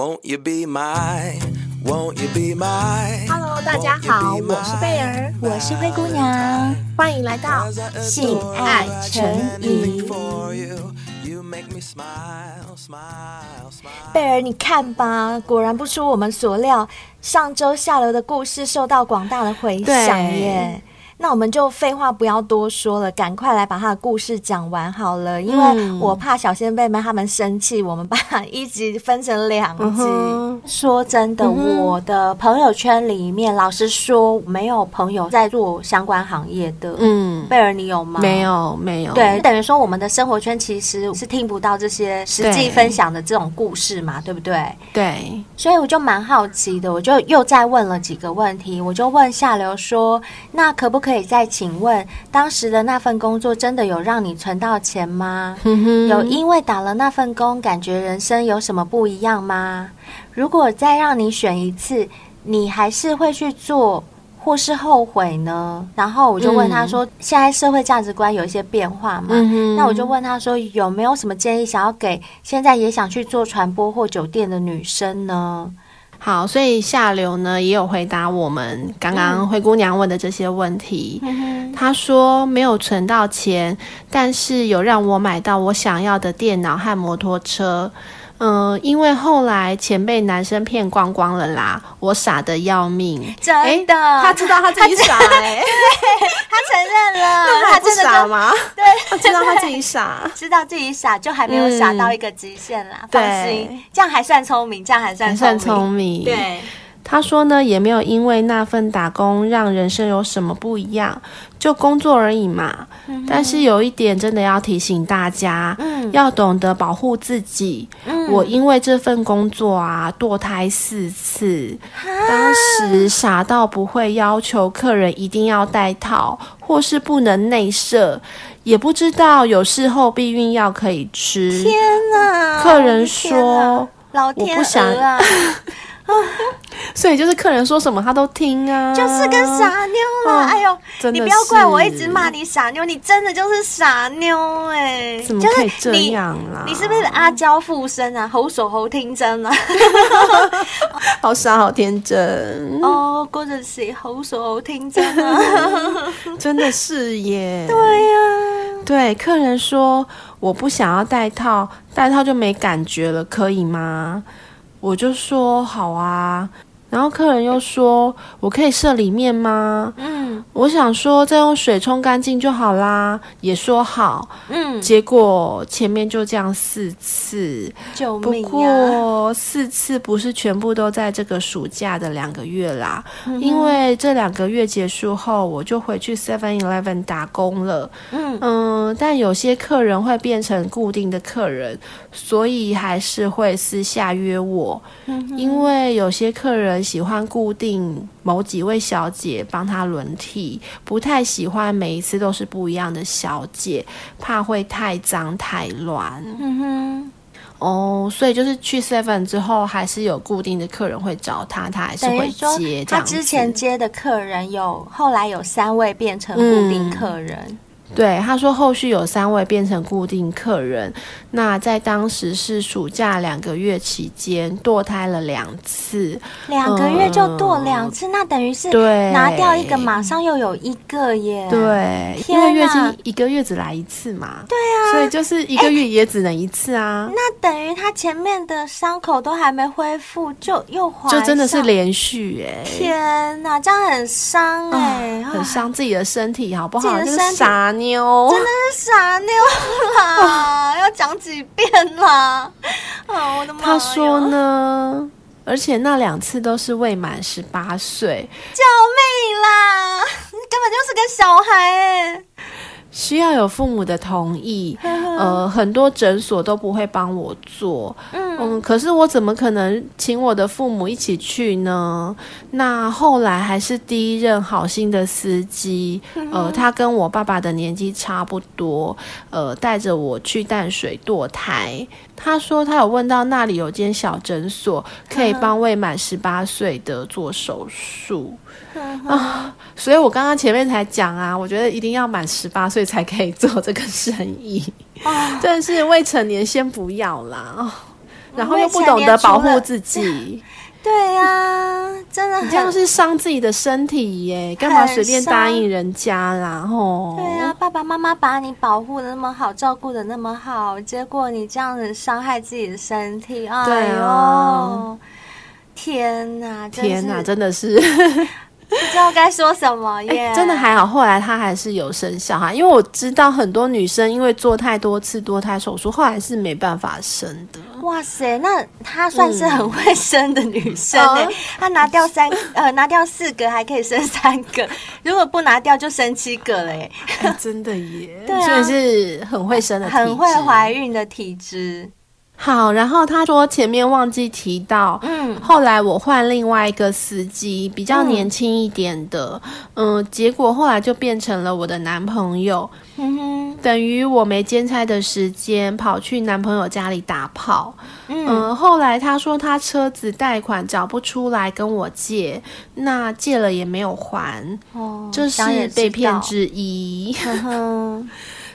Won't you be my, won't you be my? Hello，大家好，我是贝儿，我是灰姑娘，欢迎来到性爱成瘾。贝儿，你看吧，果然不出我们所料，上周下流的故事受到广大的回响耶。那我们就废话不要多说了，赶快来把他的故事讲完好了，因为我怕小仙贝们他们生气，我们把一集分成两集。嗯、说真的、嗯，我的朋友圈里面，老实说，没有朋友在做相关行业的。嗯，贝儿，你有吗？没有，没有。对，等于说我们的生活圈其实是听不到这些实际分享的这种故事嘛，对，对不对？对。所以我就蛮好奇的，我就又再问了几个问题，我就问下流说，那可不可以？可以再请问，当时的那份工作真的有让你存到钱吗？有因为打了那份工，感觉人生有什么不一样吗？如果再让你选一次，你还是会去做，或是后悔呢？然后我就问他说：“现在社会价值观有一些变化嘛？”那我就问他说：“有没有什么建议想要给现在也想去做传播或酒店的女生呢？”好，所以下流呢也有回答我们刚刚灰姑娘问的这些问题。嗯、他说没有存到钱，但是有让我买到我想要的电脑和摩托车。嗯、呃，因为后来钱被男生骗光光了啦，我傻的要命。真的，欸、他知道他自己傻哎、欸，他承认了，他真的傻吗？对，他知道他自己傻，知道自己傻，就还没有傻到一个极限啦。嗯、放心，这样还算聪明，这样还算还算聪明。对。他说呢，也没有因为那份打工让人生有什么不一样，就工作而已嘛。嗯、但是有一点真的要提醒大家，嗯、要懂得保护自己、嗯。我因为这份工作啊，堕胎四次，当时傻到不会要求客人一定要戴套，或是不能内射，也不知道有事后避孕药可以吃。天哪！客人说，老天我不想啊。所以就是客人说什么他都听啊，就是个傻妞了。哎呦，你不要怪我一直骂你傻妞，你真的就是傻妞哎、欸！怎么可以这样啦？你是不是阿娇附身啊？好傻好天真啊！好傻好天真哦，嗰阵时好傻好天真啊！真的是耶。对呀、啊，对客人说我不想要戴套，戴套就没感觉了，可以吗？我就说好啊。然后客人又说：“我可以设里面吗？”嗯，我想说再用水冲干净就好啦，也说好。嗯，结果前面就这样四次，救命啊！不过四次不是全部都在这个暑假的两个月啦，嗯、因为这两个月结束后，我就回去 Seven Eleven 打工了。嗯嗯，但有些客人会变成固定的客人，所以还是会私下约我。嗯，因为有些客人。喜欢固定某几位小姐帮他轮替，不太喜欢每一次都是不一样的小姐，怕会太脏太乱。嗯哼，哦、oh，所以就是去 Seven 之后，还是有固定的客人会找他，他还是会接。他之前接的客人有，后来有三位变成固定客人。嗯对，他说后续有三位变成固定客人。那在当时是暑假两个月期间，堕胎了两次。两个月就堕两次，嗯，那等于是拿掉一个，马上又有一个耶。对，因为月经一个月只来一次嘛。对啊，所以就是一个月也只能一次啊。欸，那等于他前面的伤口都还没恢复，就又怀就真的是连续哎。天哪，这样很伤哎，很伤自己的身体，好不好？就是傻。妞真的是傻妞啦！要讲几遍啦？啊，我的妈！他说呢，而且那两次都是未满十八岁，救命啦！你根本就是个小孩哎！需要有父母的同意，呃，很多诊所都不会帮我做，嗯，嗯，可是我怎么可能请我的父母一起去呢？那后来还是第一任好心的司机，呃，他跟我爸爸的年纪差不多，呃，带着我去淡水堕胎。他说他有问到那里有间小诊所，可以帮未满十八岁的做手术。啊，所以我刚刚前面才讲啊，我觉得一定要满十八岁才可以做这个生意，但是未成年先不要啦。然后又不懂得保护自己。对呀、啊，真的，你这样是伤自己的身体耶，干嘛随便答应人家啦？吼，对呀、啊，爸爸妈妈把你保护的那么好，照顾的那么好，结果你这样子伤害自己的身体，哎呦，对啊、天哪，天哪，真的是。不知道该说什么耶，真的还好，后来她还是有生小孩，因为我知道很多女生因为做太多次多胎手术，后来是没办法生的。哇塞，那她算是很会生的女生哎，她、嗯、拿掉三呃拿掉四个还可以生三个，如果不拿掉就生七个嘞、欸，真的耶，对啊，所以是很会生的，很会怀孕的体质。好，然后他说前面忘记提到，嗯，后来我换另外一个司机，比较年轻一点的，嗯，嗯，结果后来就变成了我的男朋友，嗯哼，等于我没兼差的时间跑去男朋友家里打炮，嗯，嗯，后来他说他车子贷款找不出来跟我借，那借了也没有还，哦，这是被骗之一。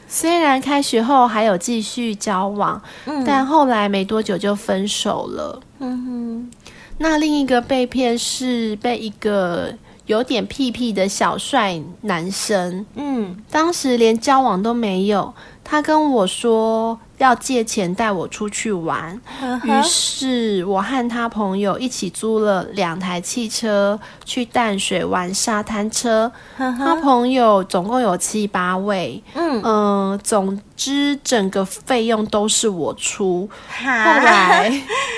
虽然开学后还有继续交往，嗯，但后来没多久就分手了。嗯哼，那另一个被骗是被一个有点屁屁的小帅男生，嗯，当时连交往都没有，他跟我说。要借钱带我出去玩，于是我和他朋友一起租了两台汽车去淡水玩沙滩车。他朋友总共有七八位，嗯、呃、总之整个费用都是我出。后来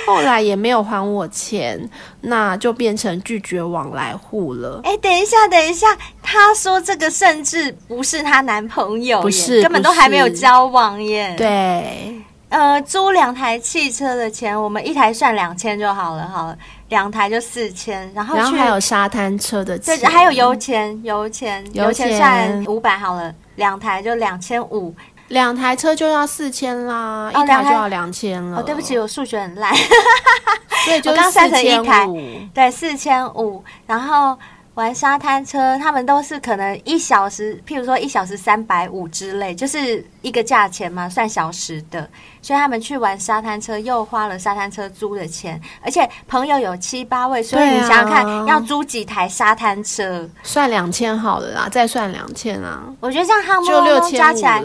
后来也没有还我钱，那就变成拒绝往来户了。哎，等一下，等一下，她说这个甚至不是她男朋友，不是，根本都还没有交往耶。对。呃，租两台汽车的钱，我们一台算两千就好了，好了，两台就四千，然后然后还有沙滩车的钱，对，还有油钱，油钱，油钱算五百好了，两台就两千五，两台车就要四千啦，哦、一台就要两千了。哦，对不起，我数学很烂，所以就刚算成一台，对，四千五，然后。玩沙滩车，他们都是可能一小时，譬如说一小时三百五之类，就是一个价钱嘛，算小时的。所以他们去玩沙滩车，又花了沙滩车租的钱，而且朋友有七八位，所以你想想看，啊、要租几台沙滩车？算两千好了啦，再算两千啊。我觉得这样他们六加起来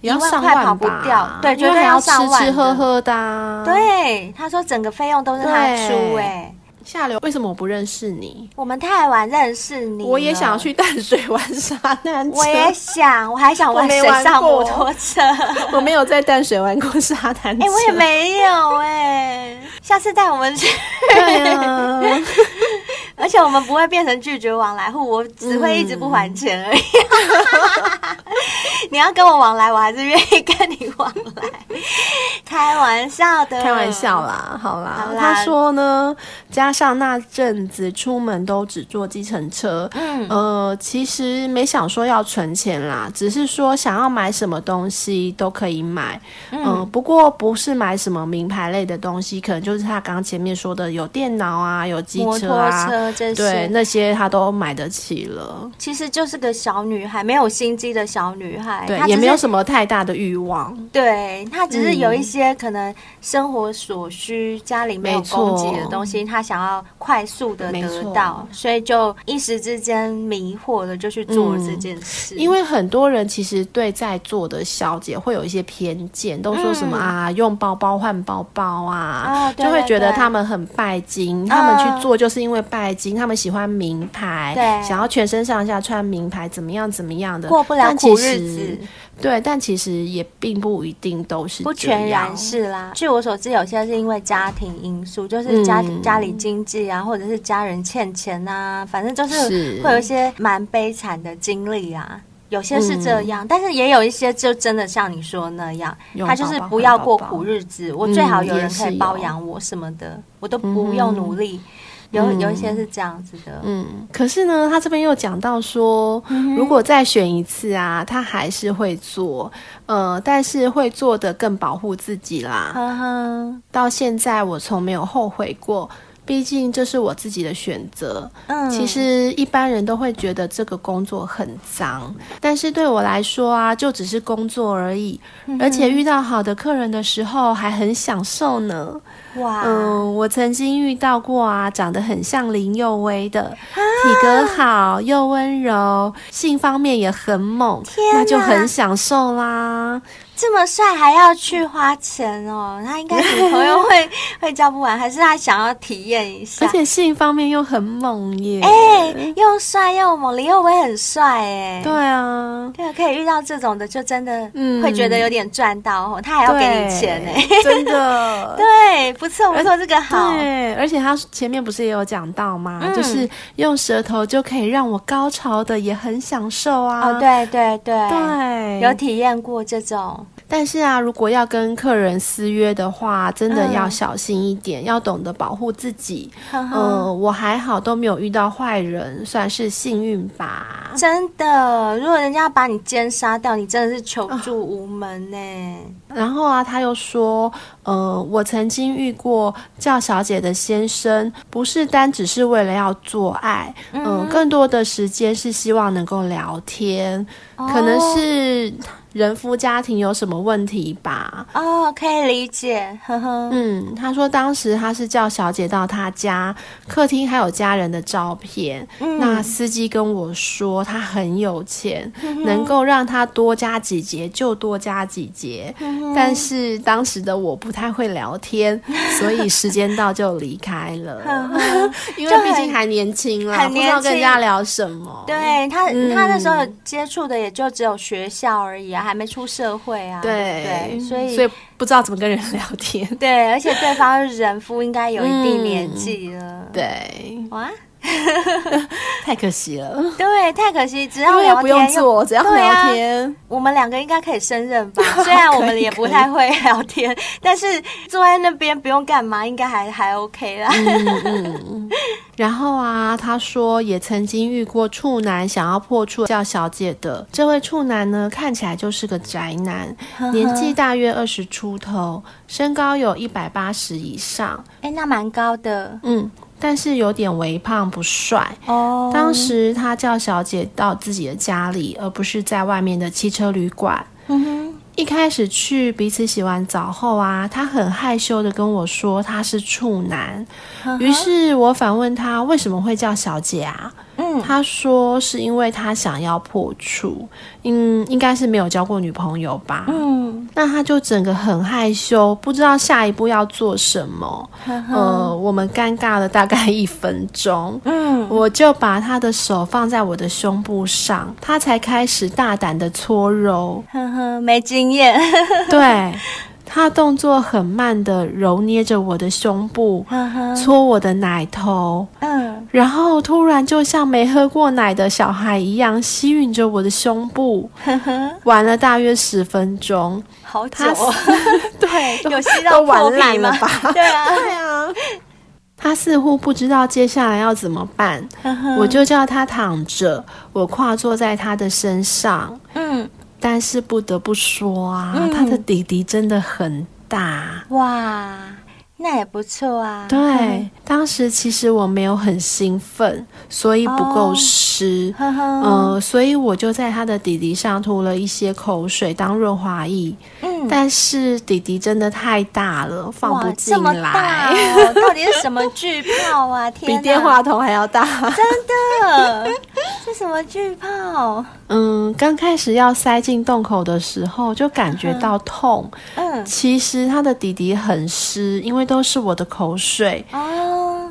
一万块跑不掉，对，绝对要吃吃喝喝的、啊。对，他说整个费用都是他出、欸，哎。下流，为什么我不认识你？我们太晚认识你。我也想要去淡水玩沙滩车。我也想，我还想玩水上摩托车。我没有在淡水玩过沙滩车。哎、欸，我也没有哎、欸。下次带我们去。对啊。而且我们不会变成拒绝往来户，我只会一直不还钱而已。嗯、你要跟我往来，我还是愿意跟你往来。开玩笑的，开玩笑啦，好啦。好啦，他说呢，加上那阵子出门都只坐计程车，嗯，呃，其实没想说要存钱啦，只是说想要买什么东西都可以买，嗯，呃、不过不是买什么名牌类的东西，可能就是他刚刚前面说的有电脑啊，有机车啊，车这些对，那些他都买得起了。其实就是个小女孩，没有心机的小女孩，对，也没有什么太大的欲望，对，她只是有一些。可能生活所需，家里没有供给的东西，她想要快速的得到，所以就一时之间迷惑的就去做了这件事。嗯。因为很多人其实对在座的小姐会有一些偏见，都说什么啊，用包包换包包啊，就会觉得他们很拜金。他们去做就是因为拜金，他们喜欢名牌，对，想要全身上下穿名牌，怎么样怎么样的，过不了苦日子。对，但其实也并不一定都是，不全然是啦。据我所知，有些是因为家庭因素，就是家、嗯、家里经济啊，或者是家人欠钱啊，反正就是会有一些蛮悲惨的经历啊。有些是这样、嗯，但是也有一些就真的像你说那样，他就是不要过苦日子，我最好有人可以包养我什么的，嗯、我都不用努力。嗯有有一些是这样子的，嗯，可是呢，他这边又讲到说，如果再选一次啊，他还是会做，呃，但是会做的更保护自己啦。呵呵，到现在我从没有后悔过，毕竟这是我自己的选择。嗯，其实一般人都会觉得这个工作很脏，但是对我来说啊，就只是工作而已。嗯、而且遇到好的客人的时候，还很享受呢。哇，嗯，我曾经遇到过啊，长得很像林佑威的，啊、体格好又温柔，性方面也很猛，天，那就很享受啦。这么帅还要去花钱哦？他应该女朋友会 会交不完，还是他想要体验一下？而且性方面又很猛耶！哎、欸，又帅又猛，林佑威很帅哎。对啊，对啊，可以遇到这种的，就真的会觉得有点赚到哦。嗯、他还要给你钱哎，真的。对，不错不错，这个好。对，而且他前面不是也有讲到吗？嗯、就是用舌头就可以让我高潮的，也很享受啊。哦，对对对对，有体验过这种。但是啊，如果要跟客人私约的话，真的要小心一点，嗯、要懂得保护自己。嗯、呃，我还好都没有遇到坏人，算是幸运吧。真的，如果人家要把你奸杀掉，你真的是求助无门呢。啊、然后啊，他又说，呃，我曾经遇过叫小姐的先生，不是单只是为了要做爱，嗯、呃，更多的时间是希望能够聊天，哦、可能是。人夫家庭有什么问题吧？哦，可以理解，呵呵。嗯，他说当时他是叫小姐到他家客厅，还有家人的照片。嗯，那司机跟我说他很有钱，嗯、能够让他多加几节就多加几节。嗯、但是当时的我不太会聊天，所以时间到就离开了。因为毕竟还年轻了，不知道跟人家聊什么。对他，嗯、他那时候接触的也就只有学校而已啊。还没出社会啊，对，对，所以所以不知道怎么跟人聊天。对，而且对方人夫，应该有一定年纪了。嗯、对，哇，太可惜了。对，太可惜，只要聊天，不用做，只要聊天，啊、我们两个应该可以胜任吧？虽然我们也不太会聊天，但是坐在那边不用干嘛，应该还还 OK 啦。嗯嗯然后啊，他说也曾经遇过处男想要破处叫小姐的。这位处男呢，看起来就是个宅男，年纪大约二十出头，身高有一百八十以上。哎，那蛮高的。嗯，但是有点微胖，不帅。哦。当时他叫小姐到自己的家里，而不是在外面的汽车旅馆。嗯哼。一开始去彼此洗完澡后啊，他很害羞的跟我说他是处男，于是我反问他为什么会叫小姐啊？嗯，他说是因为他想要破处，嗯，应该是没有交过女朋友吧。嗯，那他就整个很害羞，不知道下一步要做什么。呵呵呃，我们尴尬了大概一分钟。嗯，我就把他的手放在我的胸部上，他才开始大胆的搓揉。呵呵，没经验。对。他动作很慢的揉捏着我的胸部，搓我的奶头，嗯，然后突然就像没喝过奶的小孩一样吸吮着我的胸部，玩了大约十分钟，好久哦，对，有吸到玩烂了吧？对啊，对啊，他似乎不知道接下来要怎么办，呵呵我就叫他躺着，我跨坐在他的身上，嗯。但是不得不说啊，嗯、他的弟弟真的很大。哇，那也不错啊。对，嗯、当时其实我没有很兴奋，所以不够湿，嗯、哦呃，所以我就在他的底底上涂了一些口水当润滑液。嗯，但是弟弟真的太大了，放不进来。这么大哦，到底是什么巨炮啊？天，比电话筒还要大，真的。是什么巨炮？嗯，刚开始要塞进洞口的时候，就感觉到痛。嗯，其实他的弟弟很湿，因为都是我的口水。哦，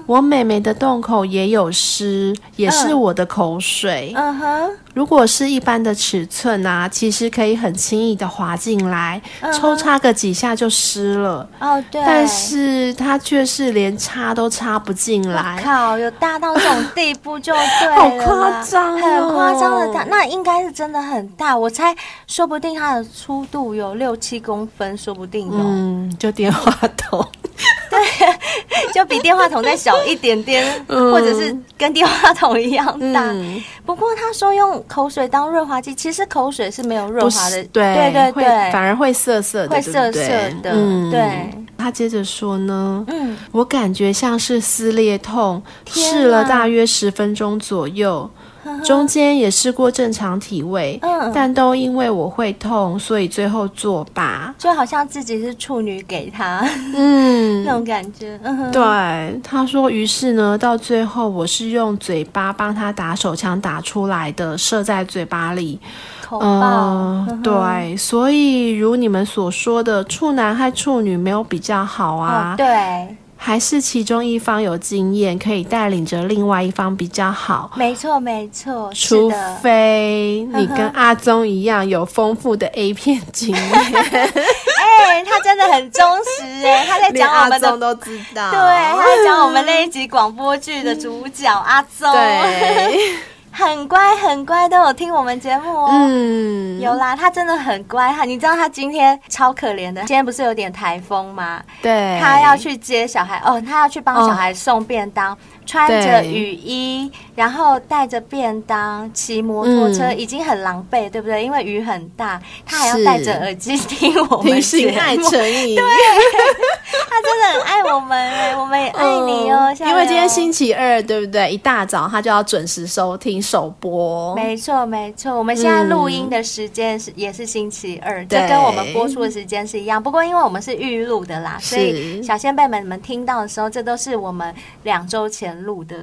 我妹妹的洞口也有湿，也是我的口水。嗯哼。如果是一般的尺寸啊，其实可以很轻易的滑进来，抽插个几下就湿了。哦，对。但是它却是连插都插不进来。靠，有大到这种地步就对了。好夸张、哦，很夸张的大，那应该是真的很大。我猜，说不定它的粗度有六七公分，说不定。嗯，就电话筒。对，就比电话筒再小一点点，嗯、或者是跟电话筒一样大。嗯、不过他说用口水当润滑剂，其实口水是没有润滑的，对对对对，反而会涩涩的，会涩涩的。嗯、对，他接着说呢，嗯，我感觉像是撕裂痛，试了大约十分钟左右。中间也试过正常体位，嗯，但都因为我会痛，所以最后作罢。就好像自己是处女给他，嗯，那种感觉。嗯，对，他说，于是呢，到最后我是用嘴巴帮他打手枪打出来的，射在嘴巴里。口爆。嗯，呃，对，所以如你们所说的，处男和处女没有比较好啊。哦，对。还是其中一方有经验，可以带领着另外一方比较好。没错，没错，除非你跟阿宗一样有丰富的 A 片经验。哎、欸，他真的很忠实哎，他在讲我们的，阿宗都知道。对，他在讲我们那一集广播剧的主角阿宗。对。很乖很乖，都有听我们节目哦。嗯，有啦，他真的很乖。哈你知道他今天超可怜的，今天不是有点台风吗？对，他要去接小孩哦，他要去帮小孩送便当。哦穿着雨衣，然后带着便当，骑摩托车，嗯，已经很狼狈，对不对？因为雨很大，他还要戴着耳机听我们节目。爱成瘾，对，的很爱我们哎，我们也爱你哦。嗯，因为今天星期二，对不对？一大早他就要准时收听首播。没错，没错。我们现在录音的时间是，嗯，也是星期二，就跟我们播出的时间是一样。不过因为我们是预录的啦，所以小先辈们你们听到的时候，这都是我们两周前。录的，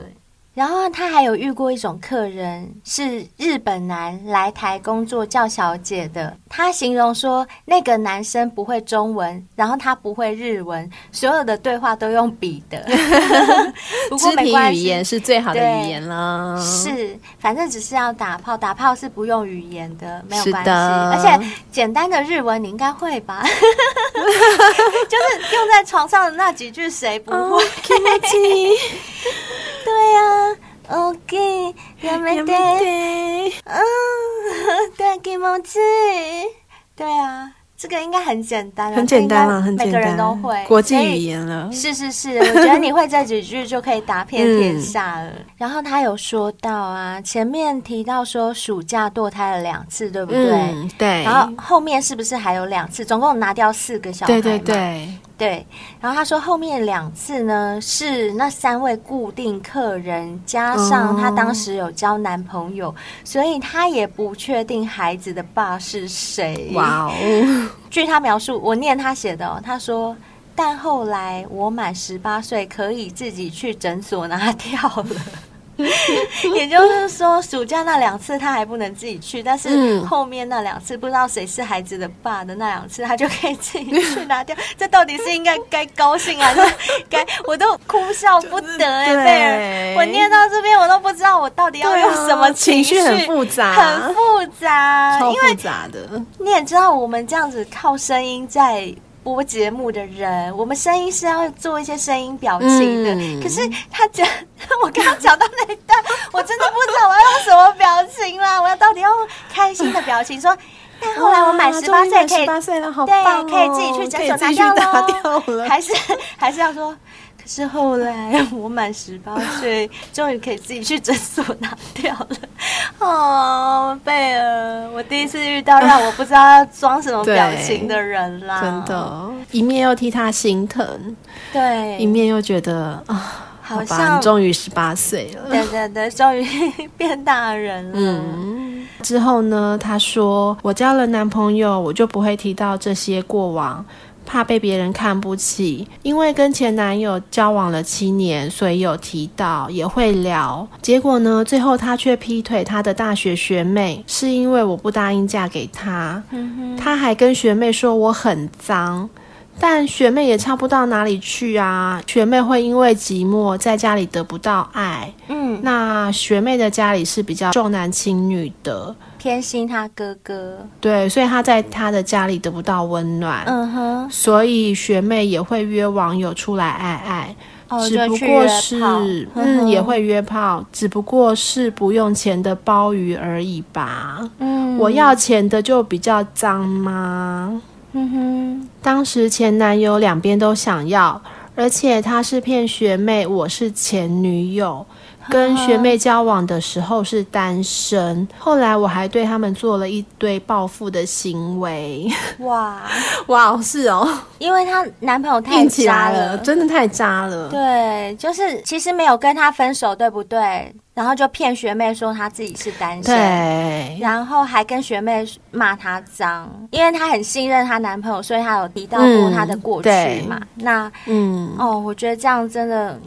然后他还有遇过一种客人，是日本男来台工作叫小姐的。他形容说，那个男生不会中文，然后他不会日文，所有的对话都用笔的。不过没关系，语言是最好的语言啦。是，反正只是要打炮，打炮是不用语言的，没有关系。而且简单的日文你应该会吧？就是用在床上的那几句，谁不会？Oh, 对呀 ，OK，やめて，嗯，对，気持ち，对啊，这个应该很简单，很简单了，很简单，每个人都会国际语言了。是是是，我觉得你会这几句就可以打遍天下了。嗯、然后他有说到啊，前面提到说暑假堕胎了两次，对不对？嗯、对。然后后面是不是还有两次？总共拿掉四个小孩？对对对。 对，然后他说后面两次呢是那三位固定客人，加上他当时有交男朋友，哦、所以他也不确定孩子的爸是谁。哇哦！据他描述，我念他写的哦，他说，但后来我满十八岁，可以自己去诊所拿掉了。也就是说，暑假那两次他还不能自己去，但是后面那两次不知道谁是孩子的爸的那两次，他就可以自己去拿掉。这到底是应该该高兴还是 该？我都哭笑不得哎，贝儿，我念到这边我都不知道我到底要用什么情绪，很复杂，很复杂，超复杂的。你也知道，我们这样子靠声音在。播节目的人，我们声音是要做一些声音表情的。嗯、可是他讲，我刚刚讲到那一段，我真的不知道我要用什么表情啦。我要到底要用开心的表情说？但后来我满十八岁，可以十八岁了，好棒哦，对，可以自己去诊所拿掉了。还是 还是要说？可是后来 我满十八岁，终于可以自己去诊所拿掉了。哦，贝儿，我第一次遇到让我不知道要装什么表情的人啦。真的，一面又替他心疼，对，一面又觉得啊，好像终于十八岁了。对对对，终于 变大人了。嗯，之后呢？他说我交了男朋友，我就不会提到这些过往。怕被别人看不起，因为跟前男友交往了七年，所以有提到也会聊。结果呢，最后他却劈腿他的大学学妹，是因为我不答应嫁给他。嗯，他还跟学妹说我很脏，但学妹也差不到哪里去啊。学妹会因为寂寞在家里得不到爱。嗯，那学妹的家里是比较重男轻女的。偏心他哥哥，对，所以他在他的家里得不到温暖，嗯哼，所以学妹也会约网友出来爱爱，哦、只不过是嗯也会约炮，只不过是不用钱的鲍鱼而已吧。嗯，我要钱的就比较脏吗？嗯哼，当时前男友两边都想要，而且他是骗学妹，我是前女友。跟学妹交往的时候是单身，后来我还对他们做了一堆报复的行为。哇 哇，是哦，因为她男朋友太渣了，了，真的太渣了。对，就是其实没有跟他分手，对不对？然后就骗学妹说她自己是单身，对，然后还跟学妹骂她脏，因为她很信任她男朋友，所以她有提到过她的过去嘛。嗯、那嗯哦，我觉得这样真的。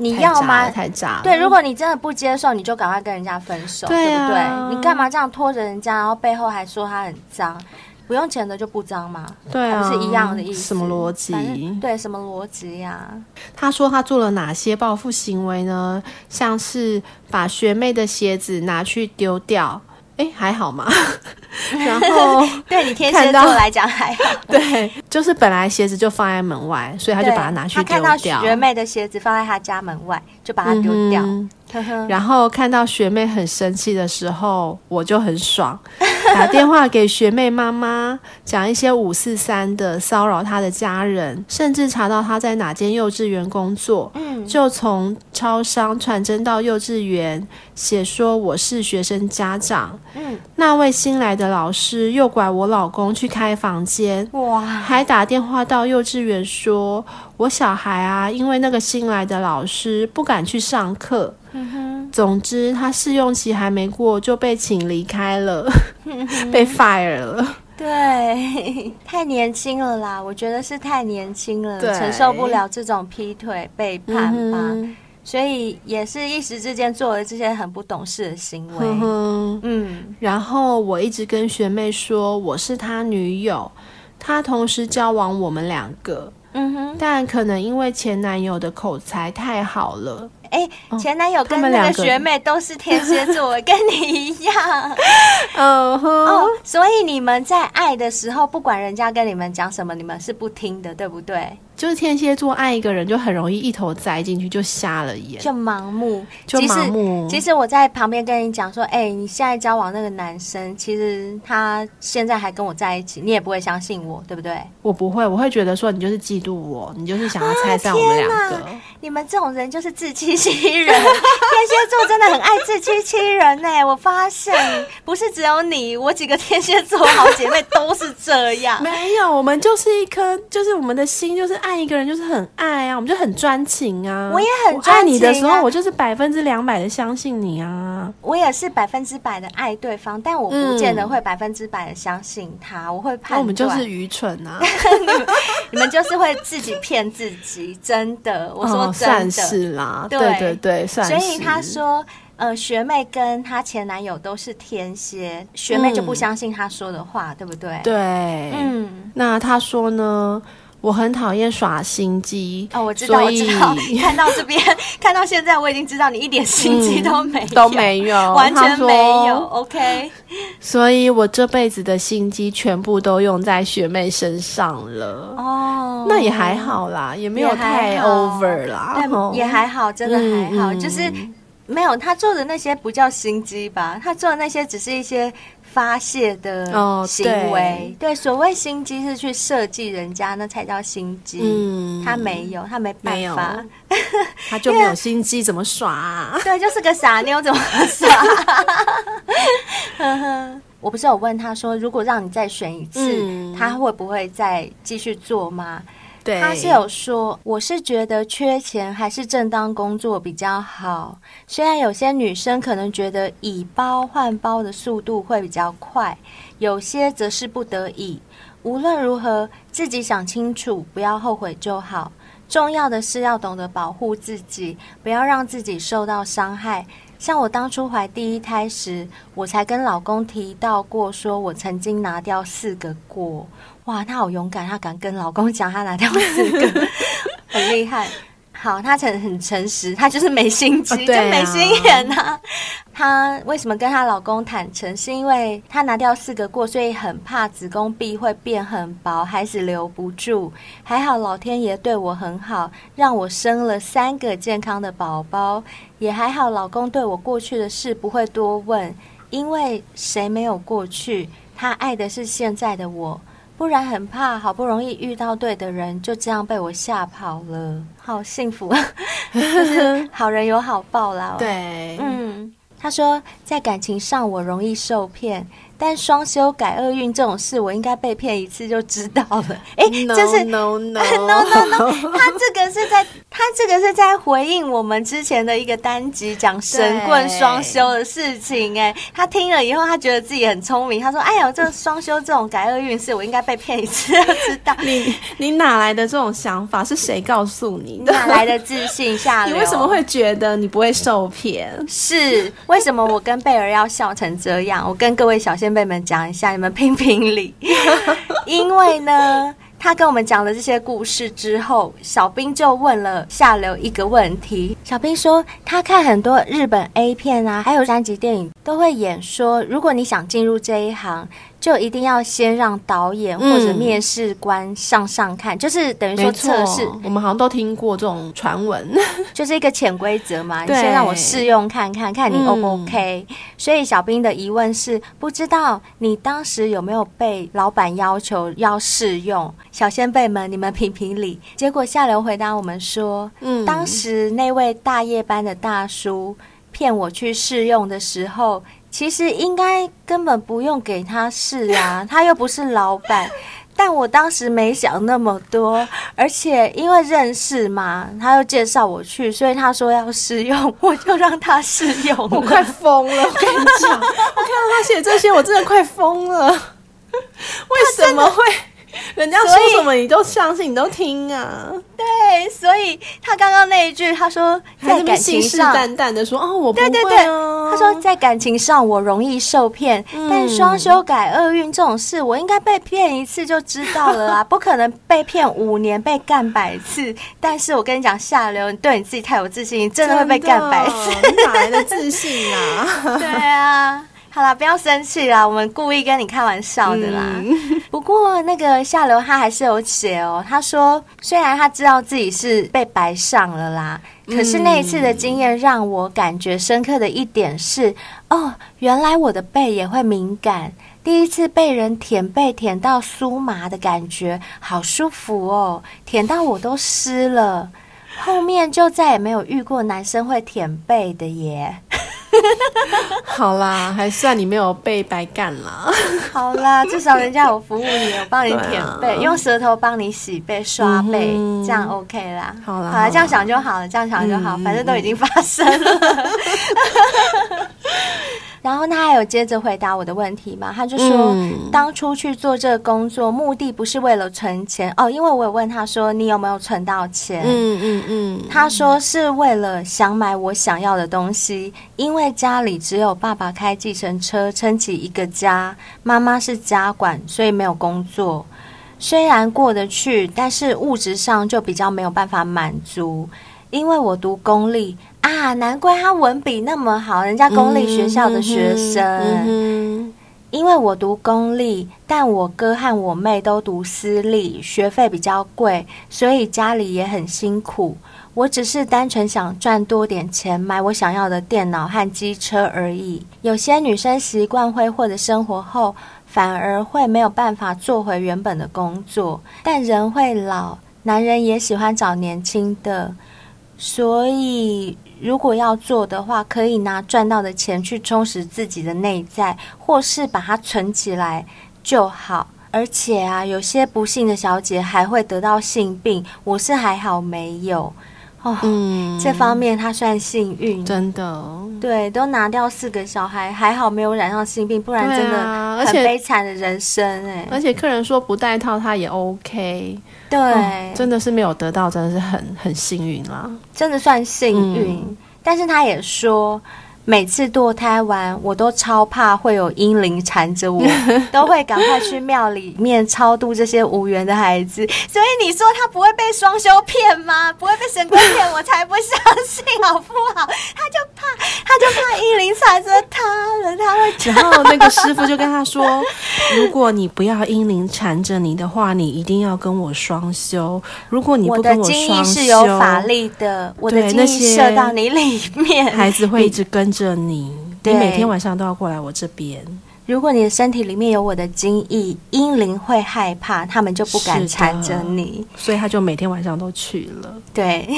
你要吗？太渣。对，如果你真的不接受，你就赶快跟人家分手，对，不对？你干嘛这样拖着人家，然后背后还说他很脏？不用钱的就不脏吗？对啊，不是一样的意思。什么逻辑？对，什么逻辑呀？他说他做了哪些报复行为呢？像是把学妹的鞋子拿去丢掉。哎，还好吗？然后对你天蝎座来讲还好，对，就是本来鞋子就放在门外，所以他就把它拿去丢掉。他看到学妹的鞋子放在他家门外，就把它丢掉。嗯 然后看到学妹很生气的时候，我就很爽，打电话给学妹妈妈，讲一些五四三的骚扰她的家人，甚至查到她在哪间幼稚园工作，嗯，就从超商传真到幼稚园，写说我是学生家长，嗯，那位新来的老师诱拐我老公去开房间，哇，还打电话到幼稚园说我小孩啊，因为那个新来的老师不敢去上课。嗯，总之他试用期还没过就被请离开了，被 fire 了。对，太年轻了啦，我觉得是太年轻了，承受不了这种劈腿背叛吧，嗯、所以也是一时之间做了这些很不懂事的行为。嗯，嗯，然后我一直跟学妹说我是他女友，他同时交往我们两个。嗯哼，但可能因为前男友的口才太好了。哎，前男友跟那个学妹都是天蝎座，跟你一样。嗯哼，哦，所以你们在爱的时候，不管人家跟你们讲什么，你们是不听的，对不对？就是天蝎座爱一个人就很容易一头栽进去，就瞎了眼，就盲目，就盲目。其实，其实我在旁边跟你讲说，哎、欸，你现在交往那个男生，其实他现在还跟我在一起，你也不会相信我，对不对？我不会，我会觉得说你就是嫉妒我，你就是想要拆散我们两个。啊、你们这种人就是自欺欺人，天蝎座真的很爱自欺欺人呢、欸。我发现不是只有你，我几个天蝎座好姐妹都是这样。没有，我们就是一颗，就是我们的心就是爱。一个人就是很爱啊，我们就很专情啊。我也很专情啊。爱你的时候，我就是百分之两百的相信你啊。我也是百分之百的爱对方，但我不见得会百分之百的相信他。嗯、我会判断。那我们就是愚蠢啊！你们你们就是会自己骗自己，真的。我说真的，是啦。对对对，对，算是。所以他说，呃，学妹跟她前男友都是天蝎，学妹就不相信他说的话，嗯、对不对？对，嗯。那他说呢？我很讨厌耍心机哦，我知道，我知道。看到这边，看到现在，我已经知道你一点心机都没有，嗯，都没有，完全没有。OK，所以我这辈子的心机全部都用在学妹身上了。哦，那也还好啦，也没有太 over 啦，对，也还好，真的还好，嗯，就是没有他做的那些不叫心机吧？他做的那些只是一些。发泄的行为，哦、对，对，所谓心机是去设计人家，那才叫心机。嗯，他没有，他没办法，他就没有心机，怎么耍、啊？对，就是个傻妞，怎么耍？我不是有问他说，如果让你再选一次，嗯、他会不会再继续做吗？对，他是有说，我是觉得缺钱还是正当工作比较好。虽然有些女生可能觉得以包换包的速度会比较快，有些则是不得已。无论如何，自己想清楚，不要后悔就好。重要的是要懂得保护自己，不要让自己受到伤害。像我当初怀第一胎时，我才跟老公提到过，说我曾经拿掉四个过。哇，她好勇敢，她敢跟老公讲她拿掉四个，很厉害。好，她很很诚实，她就是没心机，就没心眼呐、啊。她为什么跟她老公坦诚？是因为她拿掉四个过，所以很怕子宫壁会变很薄，孩子留不住。还好老天爷对我很好，让我生了三个健康的宝宝。也还好，老公对我过去的事不会多问，因为谁没有过去？他爱的是现在的我。不然很怕好不容易遇到对的人，就这样被我吓跑了。好幸福，就是好人有好报啦。对，嗯，他说在感情上我容易受骗。但双修改厄运这种事，我应该被骗一次就知道了。哎、欸，这是 no no no no no no，他这个是在他这个是在回应我们之前的一个单集讲神棍双修的事情。哎，他听了以后，他觉得自己很聪明。他说：“哎呀，这双修这种改厄运事，我应该被骗一次就知道。”你你哪来的这种想法？是谁告诉你的？哪来的自信？下流？你为什么会觉得你不会受骗？是为什么我跟贝尔要笑成这样？我跟各位小仙。辈们讲一下，你们评评理。因为呢，他跟我们讲了这些故事之后，小兵就问了下流一个问题。小兵说，他看很多日本 A 片啊，还有三级电影，都会演说，如果你想进入这一行。就一定要先让导演或者面试官上上看，嗯、就是等于说测试。我们好像都听过这种传闻，就是一个潜规则嘛。你先让我试用看看，看你 O 不 OK。嗯、所以小兵的疑问是：不知道你当时有没有被老板要求要试用？小先辈们，你们评评理。结果下流回答我们说：嗯，当时那位大夜班的大叔骗我去试用的时候。其实应该根本不用给他试啊，他又不是老板。但我当时没想那么多，而且因为认识嘛，他又介绍我去，所以他说要试用，我就让他试用。我快疯了，我跟你讲，我看到他写这些，我真的快疯了。为什么会？人家说什么你都相信，你都听啊？对，所以他刚刚那一句，他说在感情上信誓旦旦的说哦，我不会、啊、对对对，他说在感情上我容易受骗，嗯、但双修改厄运这种事，我应该被骗一次就知道了啊，不可能被骗五年被干百次。但是我跟你讲，下流，你对你自己太有自信，你真的会被干百次，你哪来的自信啊？对啊。好啦，不要生气啦，我们故意跟你开玩笑的啦。嗯、不过那个下流他还是有写哦，他说虽然他知道自己是被白上了啦，可是那一次的经验让我感觉深刻的一点是，哦，原来我的背也会敏感。第一次被人舔背舔到酥麻的感觉，好舒服哦，舔到我都湿了。后面就再也没有遇过男生会舔背的耶。好啦，还算你没有被白干啦。好啦，至少人家有服务你，我帮你舔背，啊、用舌头帮你洗背、刷背，这样 OK 啦。好啦，好啦，这样想就好了，这样想就好，嗯、反正都已经发生了。然后他还有接着回答我的问题嘛？他就说，嗯、当初去做这个工作，目的不是为了存钱哦，因为我有问他说，你有没有存到钱？嗯嗯嗯，嗯嗯他说是为了想买我想要的东西，因为家里只有爸爸开计程车撑起一个家，妈妈是家管，所以没有工作。虽然过得去，但是物质上就比较没有办法满足，因为我读公立。啊，难怪他文笔那么好，人家公立学校的学生。嗯嗯、因为我读公立，但我哥和我妹都读私立，学费比较贵，所以家里也很辛苦。我只是单纯想赚多点钱，买我想要的电脑和机车而已。有些女生习惯挥霍的生活后，反而会没有办法做回原本的工作。但人会老，男人也喜欢找年轻的，所以。如果要做的话，可以拿赚到的钱去充实自己的内在，或是把它存起来就好。而且啊，有些不幸的小姐还会得到性病，我是还好没有哦。嗯，这方面他算幸运，真的。对，都拿掉四个小孩，还好没有染上性病，不然真的很悲惨的人生哎。而且客人说不戴套，他也 OK。对、哦，真的是没有得到，真的是很很幸运啦，真的算幸运。嗯、但是他也说。每次堕胎完，我都超怕会有阴灵缠着我，都会赶快去庙里面超度这些无缘的孩子。所以你说他不会被双修骗吗？不会被神棍骗？我才不相信，好不好？他就怕，他就怕阴灵缠着他了，他会。然后那个师傅就跟他说：“如果你不要阴灵缠着你的话，你一定要跟我双修。如果你不跟我双修，我的精液是有法力的，我的精液射到你里面，孩子会一直跟着。”着你，你每天晚上都要过来我这边。如果你的身体里面有我的精液，阴灵会害怕，他们就不敢缠着你，所以他就每天晚上都去了。对，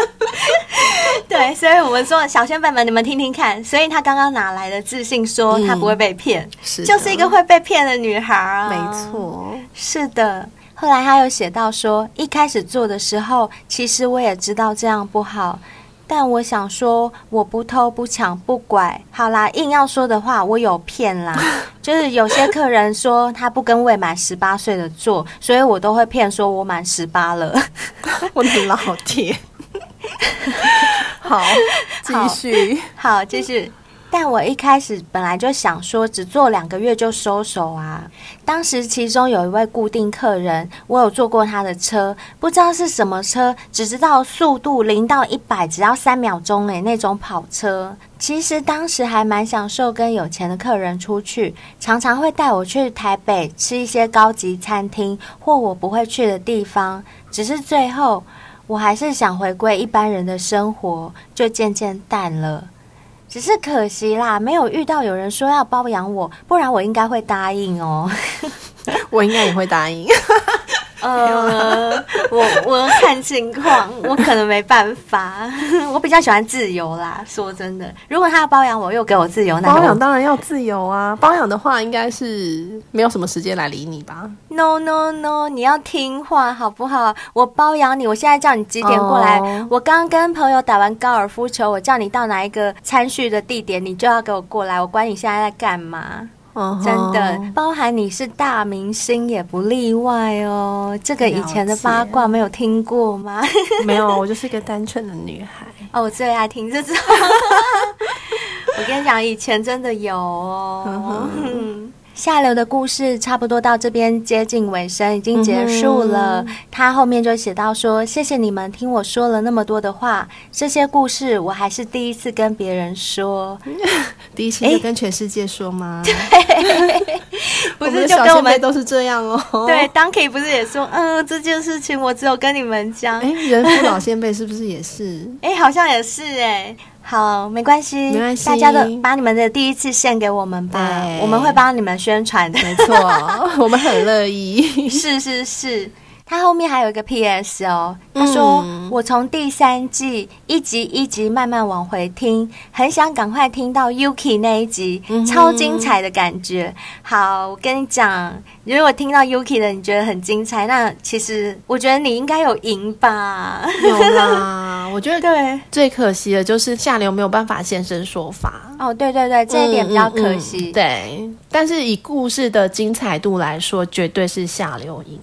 对，所以我们说小仙贝们，你们听听看，所以他刚刚哪来的自信说他不会被骗？就是一个会被骗的女孩啊。没错，是的。后来他又写到说，一开始做的时候，其实我也知道这样不好。但我想说，我不偷不抢不拐，好啦，硬要说的话，我有骗啦。就是有些客人说他不跟未满十八岁的做，所以我都会骗说我满十八了。我的老天！好，继续，好，继续。但我一开始本来就想说，只做两个月就收手啊。当时其中有一位固定客人，我有坐过他的车，不知道是什么车，只知道速度零到一百只要三秒钟诶，那种跑车。其实当时还蛮享受跟有钱的客人出去，常常会带我去台北吃一些高级餐厅或我不会去的地方。只是最后我还是想回归一般人的生活，就渐渐淡了。只是可惜啦，没有遇到有人说要包养我，不然我应该会答应哦。我应该也会答应。呃，我我看情况，我可能没办法。我比较喜欢自由啦，说真的，如果他要包养我，又给我自由，那包养当然要自由啊。包养的话，应该是没有什么时间来理你吧？No No No，你要听话好不好？我包养你，我现在叫你几点过来？Oh. 我刚跟朋友打完高尔夫球，我叫你到哪一个餐叙的地点，你就要给我过来。我管你现在在干嘛。真的，包含你是大明星也不例外哦。这个以前的八卦没有听过吗？没有，我就是一个单纯的女孩。哦，我最爱听这种。我跟你讲，以前真的有哦。下流的故事差不多到这边接近尾声，已经结束了。嗯、他后面就写到说：“谢谢你们听我说了那么多的话，这些故事我还是第一次跟别人说，第一次就跟全世界说吗？” 对，不是就跟我们都是这样哦。对，Donkey 不是也说：“嗯，这件事情我只有跟你们讲。”哎，人夫老先辈是不是也是？哎，好像也是哎。好，没关系，没关系，大家都把你们的第一次献给我们吧，我们会帮你们宣传的，没错，我们很乐意。是 是是，他后面还有一个 PS 哦。他说：“嗯、我从第三季一集一集慢慢往回听，很想赶快听到 Yuki 那一集，嗯、超精彩的感觉。好，我跟你讲，如果听到 Yuki 的你觉得很精彩，那其实我觉得你应该有赢吧？有啦，我觉得对。最可惜的就是下流没有办法现身说法。哦，对对对，这一点比较可惜。对，但是以故事的精彩度来说，绝对是下流赢。”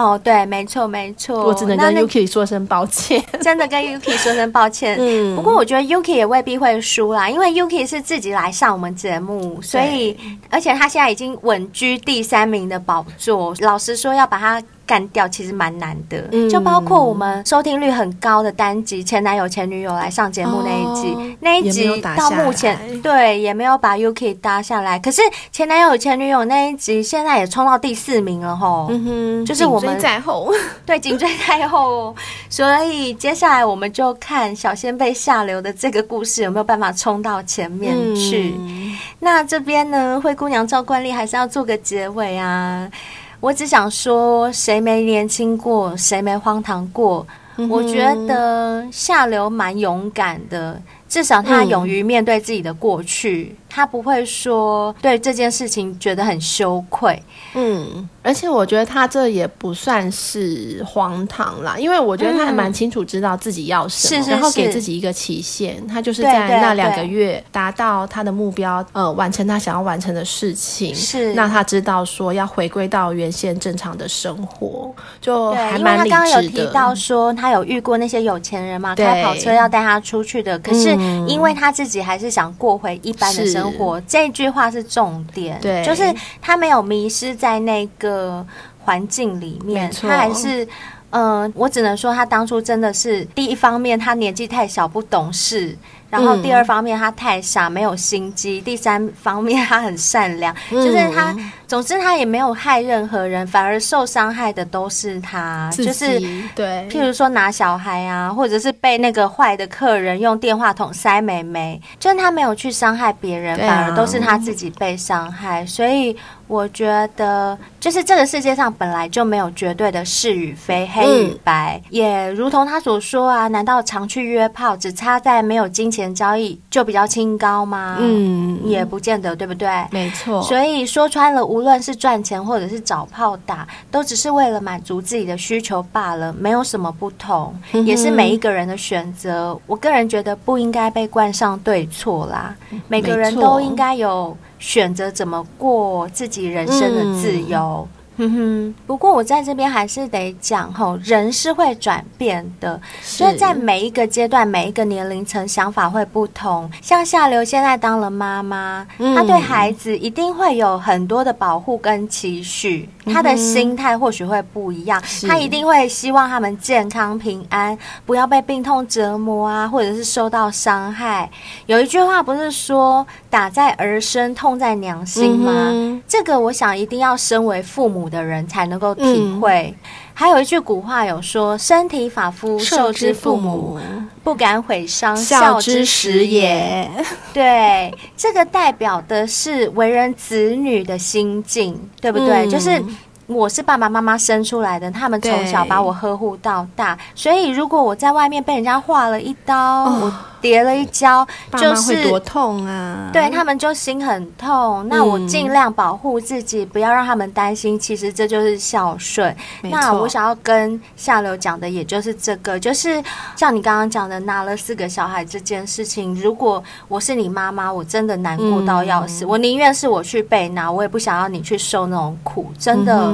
哦，对，没错，没错，我只能跟 Yuki 说声抱歉，真的跟 Yuki 说声抱歉。嗯，不过我觉得 Yuki 也未必会输啦，因为 Yuki 是自己来上我们节目，所以而且他现在已经稳居第三名的宝座。老实说，要把他。干掉其实蛮难的，嗯、就包括我们收听率很高的单集《前男友前女友》来上节目那一集，哦、那一集到目前对也没有把 Yuki 搭下来。可是《前男友前女友》那一集现在也冲到第四名了吼，嗯哼，就是我们在后，对，紧追在后。所以接下来我们就看小仙贝下流的这个故事有没有办法冲到前面去。嗯、那这边呢，灰姑娘照惯例还是要做个结尾啊。我只想说，谁没年轻过，谁没荒唐过？嗯、我觉得下流蛮勇敢的，至少他勇于面对自己的过去。嗯他不会说对这件事情觉得很羞愧，嗯，而且我觉得他这也不算是荒唐啦，因为我觉得他还蛮清楚知道自己要什么，嗯、然后给自己一个期限，他就是在那两个月达到他的目标，呃，完成他想要完成的事情，是，那他知道说要回归到原先正常的生活，就还蛮理智的。因为他刚刚有提到说他有遇过那些有钱人嘛，开跑车要带他出去的，可是因为他自己还是想过回一般的生活。生活这句话是重点，对，就是他没有迷失在那个环境里面，他还是，嗯、呃，我只能说他当初真的是第一方面，他年纪太小不懂事，然后第二方面他太傻没有心机，第三方面他很善良，就是他，总之他也没有害任何人，反而受伤害的都是他，就是对，譬如说拿小孩啊，或者是被那个坏的客人用电话筒塞美眉，就是他没有去伤害别人，反而都是他自己被伤害，所以。我觉得，就是这个世界上本来就没有绝对的是与非、黑与白，嗯、也如同他所说啊，难道常去约炮，只差在没有金钱交易就比较清高吗？嗯，也不见得，对不对？没错。所以说穿了，无论是赚钱或者是找炮打，都只是为了满足自己的需求罢了，没有什么不同，嗯、也是每一个人的选择。我个人觉得不应该被冠上对错啦，每个人都应该有。选择怎么过自己人生的自由。嗯哼哼，不过我在这边还是得讲吼，人是会转变的，所以在每一个阶段、每一个年龄层，想法会不同。像夏流现在当了妈妈，她对孩子一定会有很多的保护跟期许，她的心态或许会不一样，他一定会希望他们健康平安，不要被病痛折磨啊，或者是受到伤害。有一句话不是说“打在儿身，痛在娘心”吗？这个我想一定要身为父母的人才能够体会。嗯、还有一句古话有说：“身体发肤受之父母，不敢毁伤孝之始也。” 对，这个代表的是为人子女的心境，对不对？嗯、就是我是爸爸妈妈生出来的，他们从小把我呵护到大，所以如果我在外面被人家划了一刀，哦、我。跌了一跤，就是多痛啊！对，他们就心很痛。那我尽量保护自己，不要让他们担心。其实这就是孝顺。那我想要跟夏流讲的，也就是这个，就是像你刚刚讲的，拿了四个小孩这件事情。如果我是你妈妈，我真的难过到要死。我宁愿是我去被拿，我也不想要你去受那种苦。真的。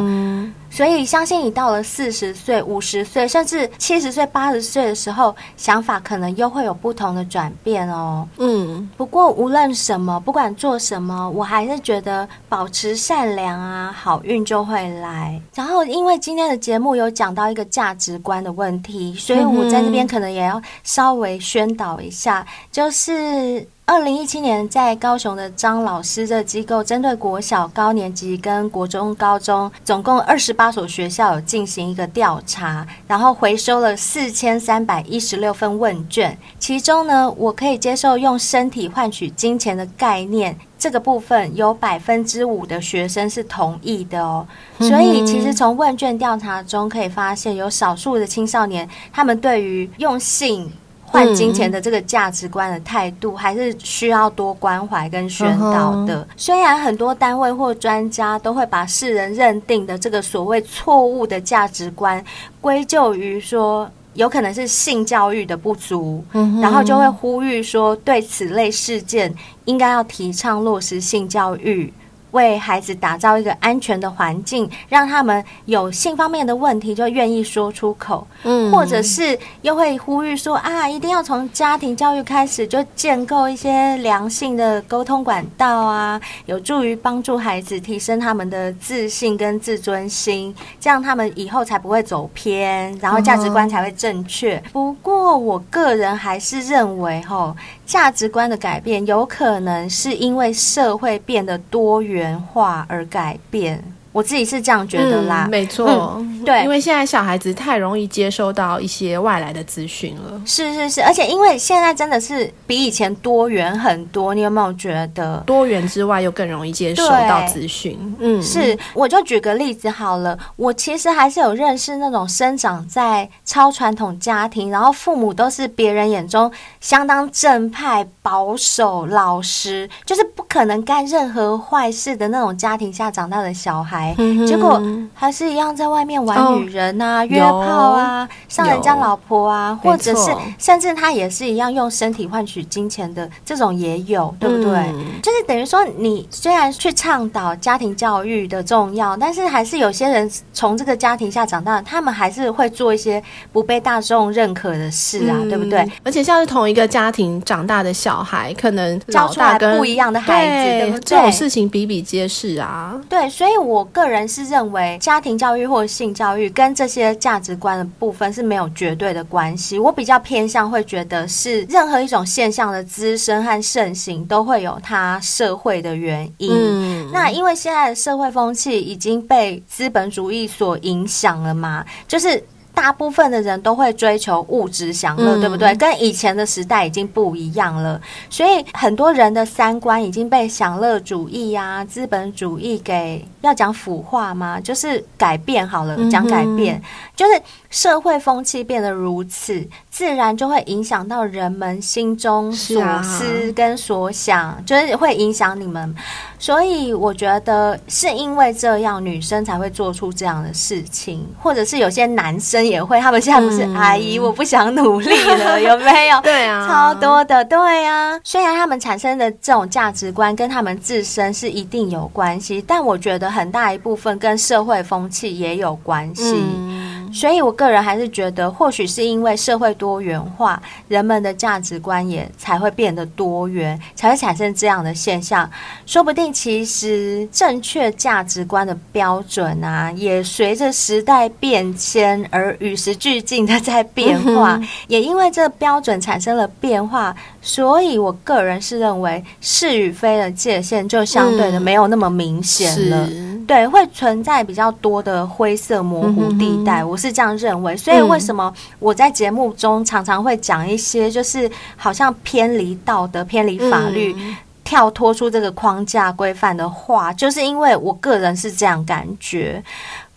所以，相信你到了四十岁、五十岁，甚至七十岁、八十岁的时候，想法可能又会有不同的转变哦。嗯，不过无论什么，不管做什么，我还是觉得保持善良啊，好运就会来。然后，因为今天的节目有讲到一个价值观的问题，所以我在这边可能也要稍微宣导一下，就是。二零一七年，在高雄的张老师这机构，针对国小高年级跟国中、高中总共二十八所学校有进行一个调查，然后回收了四千三百一十六份问卷。其中呢，我可以接受用身体换取金钱的概念，这个部分有百分之五的学生是同意的哦。所以，其实从问卷调查中可以发现，有少数的青少年，他们对于用性。换金钱的这个价值观的态度，还是需要多关怀跟宣导的。虽然很多单位或专家都会把世人认定的这个所谓错误的价值观归咎于说，有可能是性教育的不足，然后就会呼吁说，对此类事件应该要提倡落实性教育。为孩子打造一个安全的环境，让他们有性方面的问题就愿意说出口，嗯，或者是又会呼吁说啊，一定要从家庭教育开始，就建构一些良性的沟通管道啊，有助于帮助孩子提升他们的自信跟自尊心，这样他们以后才不会走偏，然后价值观才会正确。不过我个人还是认为，吼。价值观的改变有可能是因为社会变得多元化而改变。我自己是这样觉得啦，嗯、没错、嗯，对，因为现在小孩子太容易接收到一些外来的资讯了，是是是，而且因为现在真的是比以前多元很多，你有没有觉得？多元之外又更容易接收到资讯，嗯，是，我就举个例子好了，我其实还是有认识那种生长在超传统家庭，然后父母都是别人眼中相当正派、保守、老实，就是不可能干任何坏事的那种家庭下长大的小孩。结果还是一样在外面玩女人啊、哦、约炮啊、上人家老婆啊，或者是甚至他也是一样用身体换取金钱的这种也有，对不对？嗯、就是等于说，你虽然去倡导家庭教育的重要，但是还是有些人从这个家庭下长大，他们还是会做一些不被大众认可的事啊，嗯、对不对？而且像是同一个家庭长大的小孩，可能老大跟教出来不一样的孩对，对不对？这种事情比比皆是啊。对，所以我个人是认为，家庭教育或者性教育跟这些价值观的部分是没有绝对的关系。我比较偏向会觉得是任何一种现象的滋生和盛行都会有它社会的原因。嗯，那因为现在的社会风气已经被资本主义所影响了嘛，就是。大部分的人都会追求物质享乐，嗯，对不对？跟以前的时代已经不一样了，所以很多人的三观已经被享乐主义啊、资本主义给要讲腐化吗？就是改变好了，讲改变，嗯，就是社会风气变得如此，自然就会影响到人们心中所思跟所想，是啊，就是会影响你们。所以我觉得是因为这样，女生才会做出这样的事情，或者是有些男生也会。他们现在不是阿姨，我不想努力了，有没有？对啊，超多的，对啊。虽然他们产生的这种价值观跟他们自身是一定有关系，但我觉得很大一部分跟社会风气也有关系。嗯所以，我个人还是觉得，或许是因为社会多元化，人们的价值观也才会变得多元，才会产生这样的现象。说不定，其实正确价值观的标准啊，也随着时代变迁而与时俱进的在变化。嗯、也因为这标准产生了变化，所以我个人是认为是与非的界限就相对的没有那么明显了。嗯对，会存在比较多的灰色模糊地带，嗯，我是这样认为。所以为什么我在节目中常常会讲一些，就是好像偏离道德、偏离法律、嗯、跳脱出这个框架规范的话，就是因为我个人是这样感觉。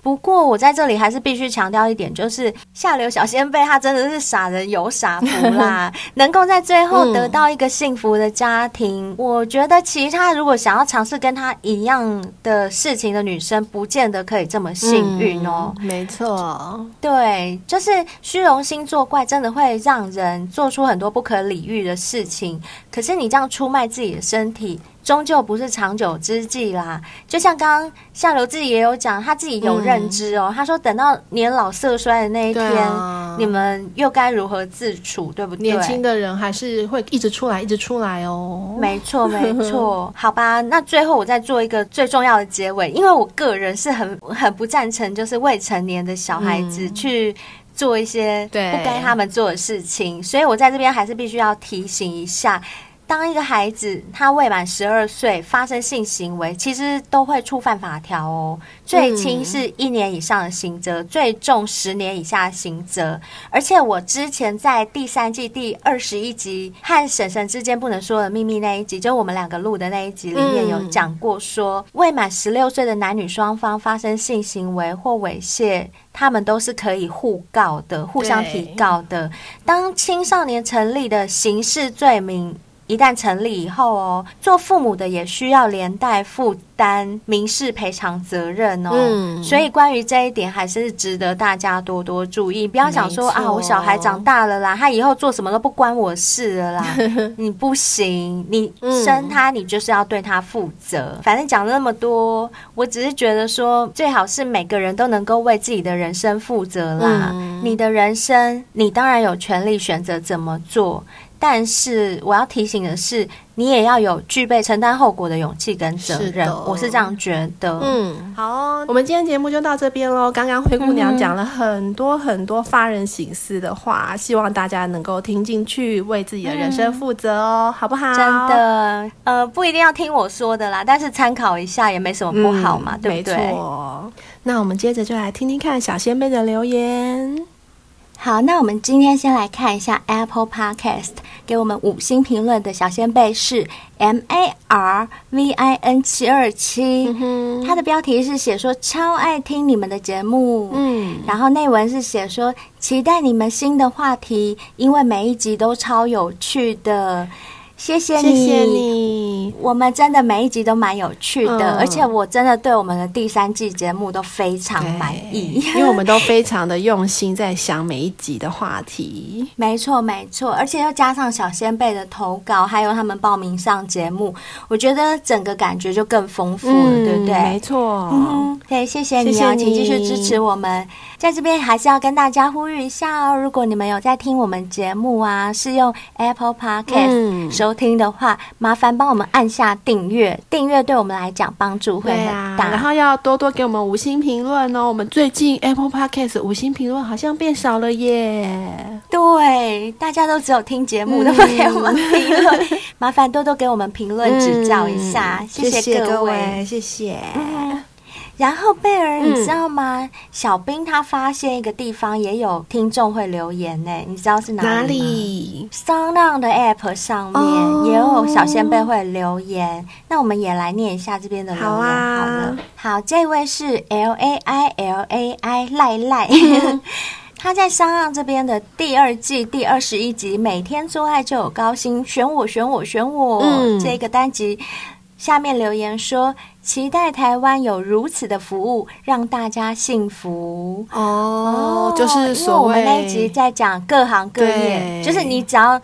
不过我在这里还是必须强调一点，就是下流小仙贝他真的是傻人有傻福啦，能够在最后得到一个幸福的家庭，嗯，我觉得其他如果想要尝试跟他一样的事情的女生，不见得可以这么幸运哦。嗯，没错，对，就是虚荣心作怪，真的会让人做出很多不可理喻的事情。可是你这样出卖自己的身体。终究不是长久之计啦。就像刚刚夏流自己也有讲，他自己有认知哦。嗯、他说，等到年老色衰的那一天，啊、你们又该如何自处，对不对？年轻的人还是会一直出来，一直出来哦。没错，没错。好吧，那最后我再做一个最重要的结尾，因为我个人是很很不赞成，就是未成年的小孩子去做一些不该他们做的事情，所以我在这边还是必须要提醒一下。当一个孩子他未满十二岁发生性行为，其实都会触犯法条哦。最轻是一年以上的刑责，最重十年以下的刑责。而且我之前在第三季第二十一集和婶婶之间不能说的秘密那一集，就我们两个录的那一集里面有讲过说，说未满十六岁的男女双方发生性行为或猥亵，他们都是可以互告的，互相提告的。当青少年成立的刑事罪名。一旦成立以后哦，做父母的也需要连带负担民事赔偿责任哦。嗯，所以关于这一点，还是值得大家多多注意。不要想说啊，我小孩长大了啦，他以后做什么都不关我事了啦。你不行，你生他，你就是要对他负责。嗯，反正讲了那么多，我只是觉得说，最好是每个人都能够为自己的人生负责啦。嗯，你的人生，你当然有权利选择怎么做。但是我要提醒的是，你也要有具备承担后果的勇气跟责任。是我是这样觉得。嗯，好哦，我们今天节目就到这边喽。刚刚灰姑娘讲了很多很多发人省思的话，嗯，希望大家能够听进去，为自己的人生负责哦，嗯，好不好？真的，呃，不一定要听我说的啦，但是参考一下也没什么不好嘛，嗯，对不对？没错。那我们接着就来听听看小仙贝的留言。好，那我们今天先来看一下 Apple Podcast 给我们五星评论的小先辈是 M A R V I N 七二七，他的标题是写说超爱听你们的节目，嗯，然后内文是写说期待你们新的话题，因为每一集都超有趣的。谢谢你，谢谢你。我们真的每一集都蛮有趣的，嗯，而且我真的对我们的第三季节目都非常满意，因为我们都非常的用心在想每一集的话题。没错，没错，而且又加上小仙贝的投稿，还有他们报名上节目，我觉得整个感觉就更丰富了，嗯，对不对？没错，嗯，对，谢谢你啊，谢谢你，请继续支持我们。在这边还是要跟大家呼吁一下哦，如果你们有在听我们节目啊，是用 Apple Podcast 收听的话，嗯、麻烦帮我们按下订阅，订阅对我们来讲帮助会很大。啊、然后要多多给我们五星评论哦。我们最近 Apple Podcast 五星评论好像变少了耶。对，大家都只有听节目，都不给我们评论，嗯、麻烦多多给我们评论指教一下，嗯、谢谢各位，谢谢。谢谢嗯然后贝尔，你知道吗？嗯、小兵他发现一个地方也有听众会留言呢，你知道是哪里吗？哪里？SoundOn 的 App 上面也有小仙贝会留言，哦、那我们也来念一下这边的留言好了，好，这位是 L A I L A I 赖赖，嗯、他在 SoundOn 这边的第二季第二十一集，每天做爱就有高薪，选我选我选我，选我嗯、这个单集下面留言说。期待台湾有如此的服务，让大家幸福哦。就是因为，我们那一集在讲各行各业，就是你只要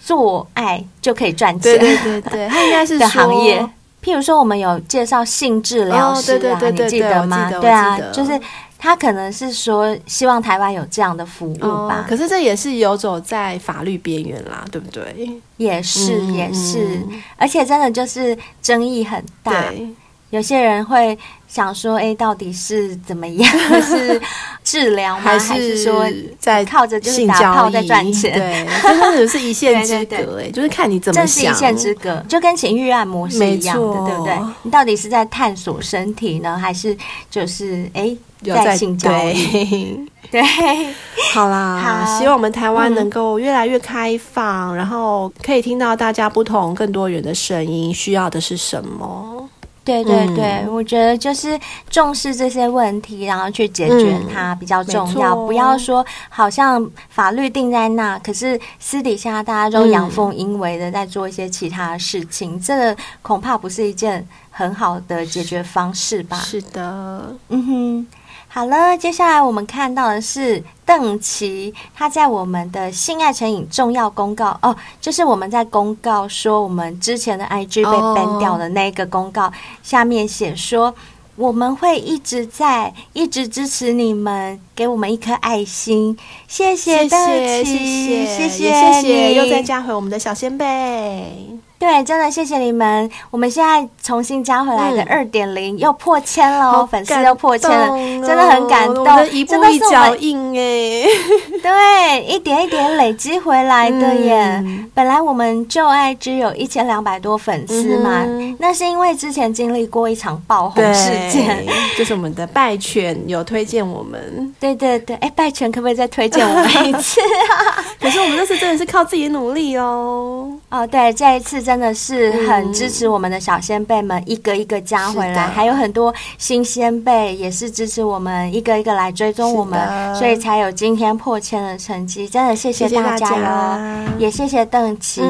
做爱就可以赚钱。对对对对，它 应该是的行业。譬如说，我们有介绍性治疗师啊，对对对，你记得吗？对啊，就是。他可能是说希望台湾有这样的服务吧，哦、可是这也是游走在法律边缘啦，对不对？也是，也是，嗯、而且真的就是争议很大。对有些人会想说，哎，到底是怎么样？是治疗吗？还是说在靠着就是打炮在赚钱？对，真的只是一线 之隔。哎，就是看你怎么想。这是一线之隔，就跟情欲按摩是一样的，错对不对？你到底是在探索身体呢，还是就是哎在性交易？对，对好啦，好，希望我们台湾能够越来越开放，嗯、然后可以听到大家不同、更多元的声音。需要的是什么？对对对，嗯、我觉得就是重视这些问题，然后去解决它比较重要。嗯、不要说好像法律定在那，可是私底下大家都阳奉阴违的在做一些其他事情，嗯、这个恐怕不是一件很好的解决方式吧？是的，嗯哼。好了，接下来我们看到的是邓琪，他在我们的性爱成瘾重要公告。哦，就是我们在公告说我们之前的 IG 被 ban 掉的那个公告，下面写说我们会一直在，一直支持你们，给我们一颗爱心，谢谢邓琪，谢谢谢谢，谢谢又再加回我们的小仙贝。对，真的谢谢你们。我们现在重新加回来的二点零又破千了，哦，粉丝又破千了，真的很感动。一步一脚印哎，对，一点一点累积回来的耶。嗯、本来我们就爱只有一千两百多粉丝嘛，嗯、那是因为之前经历过一场爆红事件，就是我们的拜犬有推荐我们。对对对，哎，拜犬可不可以再推荐我们一次啊？可是我们那次真的是靠自己努力哦。哦，对，这一次真的是很支持我们的小先辈们，一个一个加回来，还有很多新先辈也是支持我们，一个一个来追踪我们，所以才有今天破千的成绩。真的谢谢大家哟，也谢谢邓琪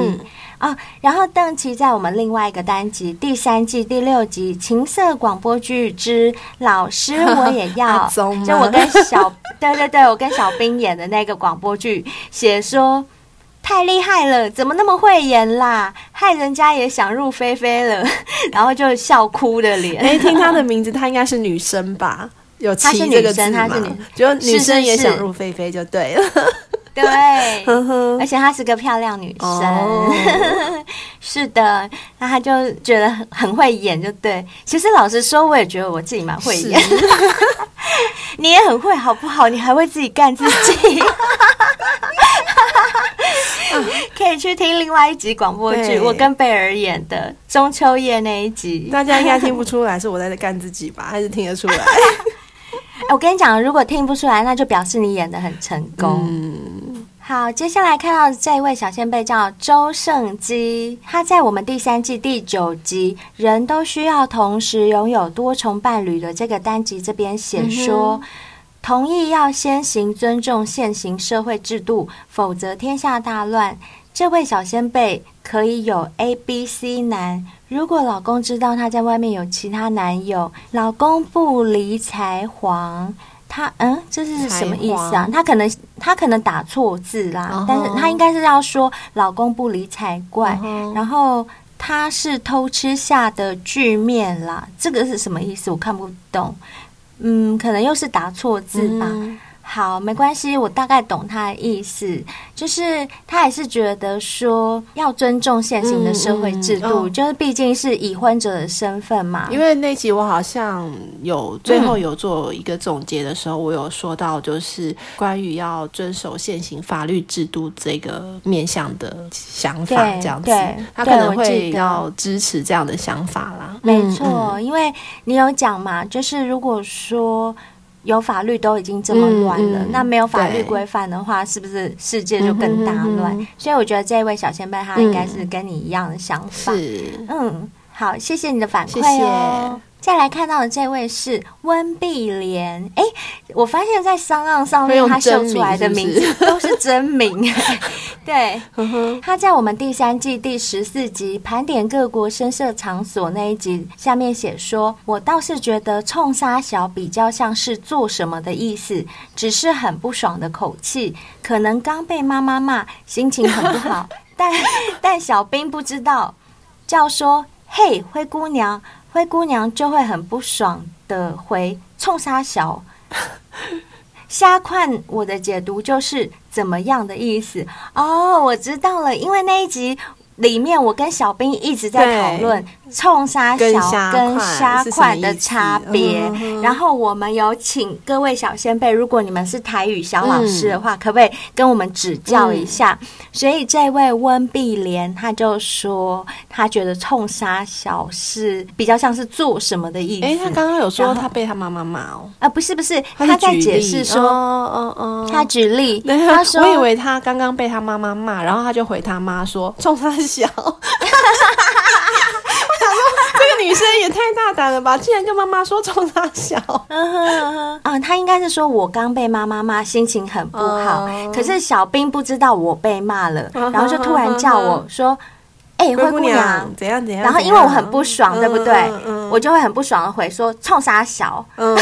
啊。然后邓琪在我们另外一个单集第三季第六集《情色广播剧之老师 我也要》，就我跟小对对对，我跟小兵演的那个广播剧，写说。太厉害了，怎么那么会演啦？害人家也想入非非了，然后就笑哭的脸。哎，听她的名字，她应该是女生吧？有“七”这个字吗？她是女生，就女生也想入非非就对了。对，而且她是个漂亮女生。哦、是的，那她就觉得很很会演，就对。其实老实说，我也觉得我自己蛮会演。是 你也很会，好不好？你还会自己干自己。可以去听另外一集广播剧，我跟贝尔演的中秋夜那一集。大家应该听不出来是我在干自己吧？还是听得出来？我跟你讲，如果听不出来，那就表示你演的很成功。嗯，好，接下来看到这一位小仙贝叫周胜基，他在我们第三季第九集“人都需要同时拥有多重伴侣”的这个单集这边写说。嗯同意要先行尊重现行社会制度，否则天下大乱。这位小仙贝可以有 A、B、C 男。如果老公知道他在外面有其他男友，老公不理才黄，他嗯，这是什么意思啊？他可能他可能打错字啦，uh huh. 但是他应该是要说老公不理才怪，uh huh. 然后他是偷吃下的巨面啦，这个是什么意思？我看不懂。嗯，可能又是打错字吧。嗯好，没关系，我大概懂他的意思，就是他还是觉得说要尊重现行的社会制度，嗯嗯、就是毕竟是已婚者的身份嘛。因为那集我好像有最后有做一个总结的时候，嗯、我有说到就是关于要遵守现行法律制度这个面向的想法，这样子，他可能会要支持这样的想法啦。没错，嗯、因为你有讲嘛，就是如果说。有法律都已经这么乱了，嗯嗯、那没有法律规范的话，是不是世界就更大乱？嗯、哼哼，所以我觉得这位小仙贝他应该是跟你一样的想法。是，嗯，好，谢谢你的反馈哦。谢谢再来看到的这位是温碧莲，哎，我发现在商岸上面他秀出来的名字都是真名，对，他在我们第三季第十四集盘点各国声色场所那一集下面写说，我倒是觉得冲沙小比较像是做什么的意思，只是很不爽的口气，可能刚被妈妈骂，心情很不好，但但小兵不知道，叫说嘿灰姑娘。灰姑娘就会很不爽的回冲沙小，瞎看我的解读就是怎么样的意思哦，我知道了，因为那一集里面我跟小兵一直在讨论。冲沙小跟虾款的差别，然后我们有请各位小仙贝，如果你们是台语小老师的话，嗯、可不可以跟我们指教一下？嗯、所以这位温碧莲他就说，他觉得冲沙小是比较像是做什么的意思。哎，他刚刚有说他被他妈妈骂哦，啊，不是不是，他在解释说，哦哦，他举例，他说，我以为他刚刚被他妈妈骂，然后他就回他妈说冲沙小。女生也太大胆了吧！竟然跟妈妈说冲三小，嗯，他应该是说我刚被妈妈骂，心情很不好。可是小兵不知道我被骂了，然后就突然叫我说：“哎，灰姑娘，怎样怎样？”然后因为我很不爽，对不对？我就会很不爽的回说：“冲啥小。”嗯，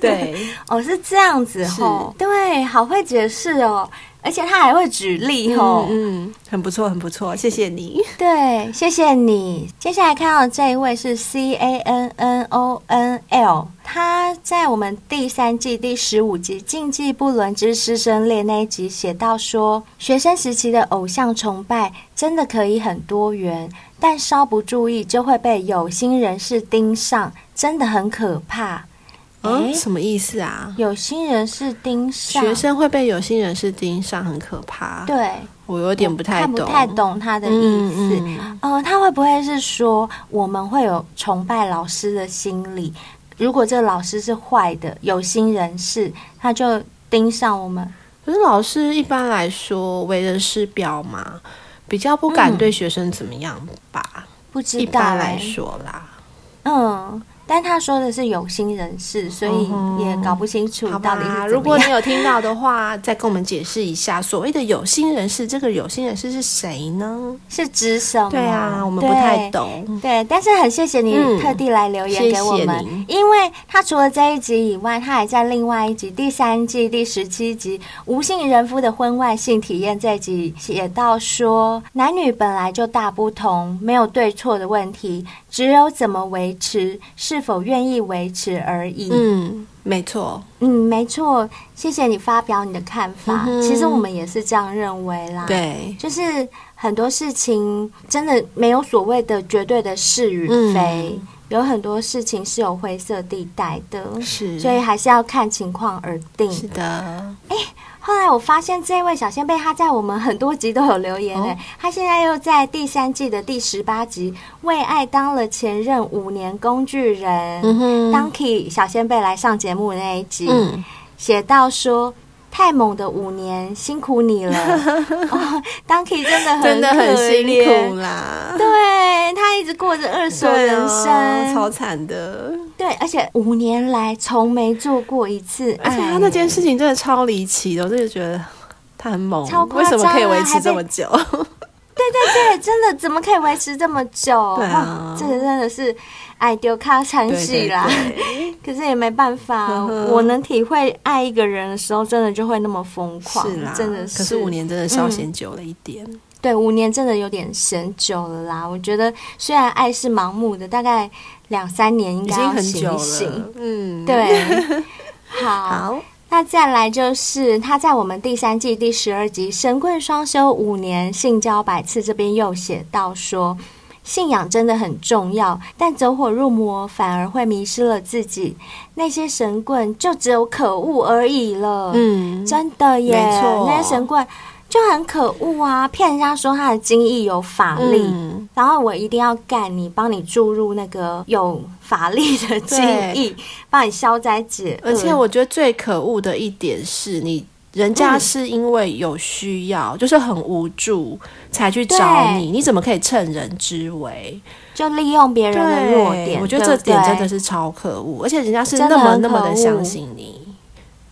对，哦，是这样子哦，对，好会解释哦。而且他还会举例哦，嗯，很不错，很不错，谢谢你。对，谢谢你。接下来看到的这一位是 C A N N O N L，他在我们第三季第十五集《禁忌不伦之师生恋》那一集写到说，学生时期的偶像崇拜真的可以很多元，但稍不注意就会被有心人士盯上，真的很可怕。嗯，什么意思啊？有心人士盯上，学生会被有心人士盯上，很可怕。对，我有点不太懂，看不太懂他的意思。嗯，嗯，呃，他会不会是说我们会有崇拜老师的心理？如果这个老师是坏的，有心人士，他就盯上我们。可是老师一般来说为人师表嘛，比较不敢对学生怎么样吧？嗯，不知道，一般来说啦，嗯。但他说的是有心人士，所以也搞不清楚到底。如果你有听到的话，再跟我们解释一下，所谓的有心人士，这个有心人士是谁呢？是指什么？对啊，我们不太懂。对，对，但是很谢谢你特地来留言给我们。因为他除了这一集以外，他还在另外一集第三季第十七集《无性人夫的婚外性体验》这一集写到说，男女本来就大不同，没有对错的问题。只有怎么维持，是否愿意维持而已。嗯，没错。嗯，没错。谢谢你发表你的看法。嗯、其实我们也是这样认为啦。对，就是很多事情真的没有所谓的绝对的是与非，嗯、有很多事情是有灰色地带的。是，所以还是要看情况而定。是的。哎。后来我发现这位小仙贝他在我们很多集都有留言诶，哦、他现在又在第三季的第十八集为爱当了前任五年工具人。嗯，Donkey 小仙贝来上节目的那一集，嗯、写到说。太猛的五年，辛苦你了。哦，Donkey 真的很真的很辛苦啦。对，他一直过着二手人生，哦、超惨的。对，而且五年来从没做过一次，而且他那件事情真的超离奇的，我真的觉得他很猛，超夸张啊，为什么可以维持这么久？对对对，真的怎么可以维持这么久？对啊，这个真的是。爱丢卡惨戏啦，对对对，可是也没办法。我能体会爱一个人的时候，真的就会那么疯狂，是啦，真的是。可是五年真的稍显久了一点。嗯，对，五年真的有点嫌久了啦。我觉得虽然爱是盲目的，大概两三年应该很醒久醒了。嗯，对，好。好，那再来就是他在我们第三季第十二集“神棍双修五年，性交百次”这边又写到说，信仰真的很重要，但走火入魔反而会迷失了自己。那些神棍就只有可恶而已了。嗯，真的耶，没错那些神棍就很可恶啊，骗人家说他的精液有法力，嗯然后我一定要干你，帮你注入那个有法力的精液，帮你消灾解厄。而且我觉得最可恶的一点是你。人家是因为有需要，嗯、就是很无助才去找你，你怎么可以趁人之危，就利用别人的弱点？我觉得这点真的是超可恶，而且人家是那么那么的相信你。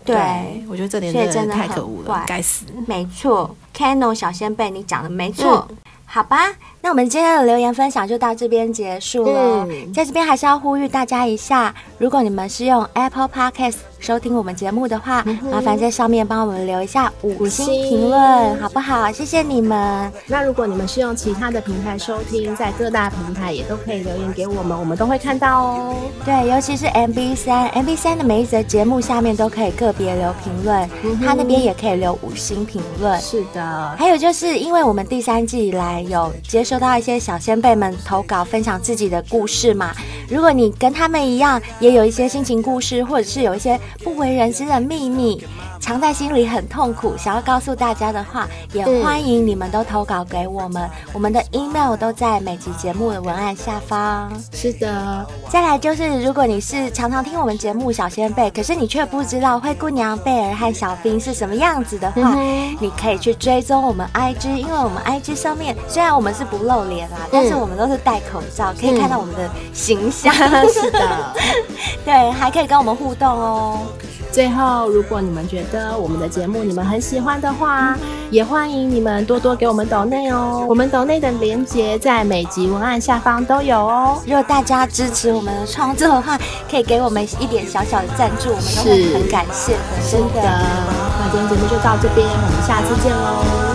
对，对，我觉得这点真的太可恶了，该死！没错，Cano 小仙贝，你讲的没错。嗯好吧，那我们今天的留言分享就到这边结束了。嗯、在这边还是要呼吁大家一下，如果你们是用 Apple Podcast 收听我们节目的话，嗯、麻烦在上面帮我们留一下五星评论，好不好？谢谢你们。那如果你们是用其他的平台收听，在各大平台也都可以留言给我们，我们都会看到哦。对，尤其是 MB 三，MB 三的每一则节目下面都可以个别留评论，嗯、他那边也可以留五星评论。是的，还有就是因为我们第三季以来。有接收到一些小先辈们投稿，分享自己的故事嘛？如果你跟他们一样，也有一些心情故事，或者是有一些不为人知的秘密，藏在心里很痛苦，想要告诉大家的话，也欢迎你们都投稿给我们。我们的 email 都在每集节目的文案下方。是的，再来就是，如果你是常常听我们节目小仙贝，可是你却不知道灰姑娘贝尔和小兵是什么样子的话，嗯、你可以去追踪我们 IG，因为我们 IG 上面。虽然我们是不露脸啦，嗯、但是我们都是戴口罩，可以看到我们的形象。嗯、是的，对，还可以跟我们互动哦。最后，如果你们觉得我们的节目你们很喜欢的话，嗯、也欢迎你们多多给我们抖内哦。我们抖内的连接在每集文案下方都有哦。如果大家支持我们的创作的话，可以给我们一点小小的赞助，我们都会很感谢的。真的，那今天节目就到这边，我们下次见喽。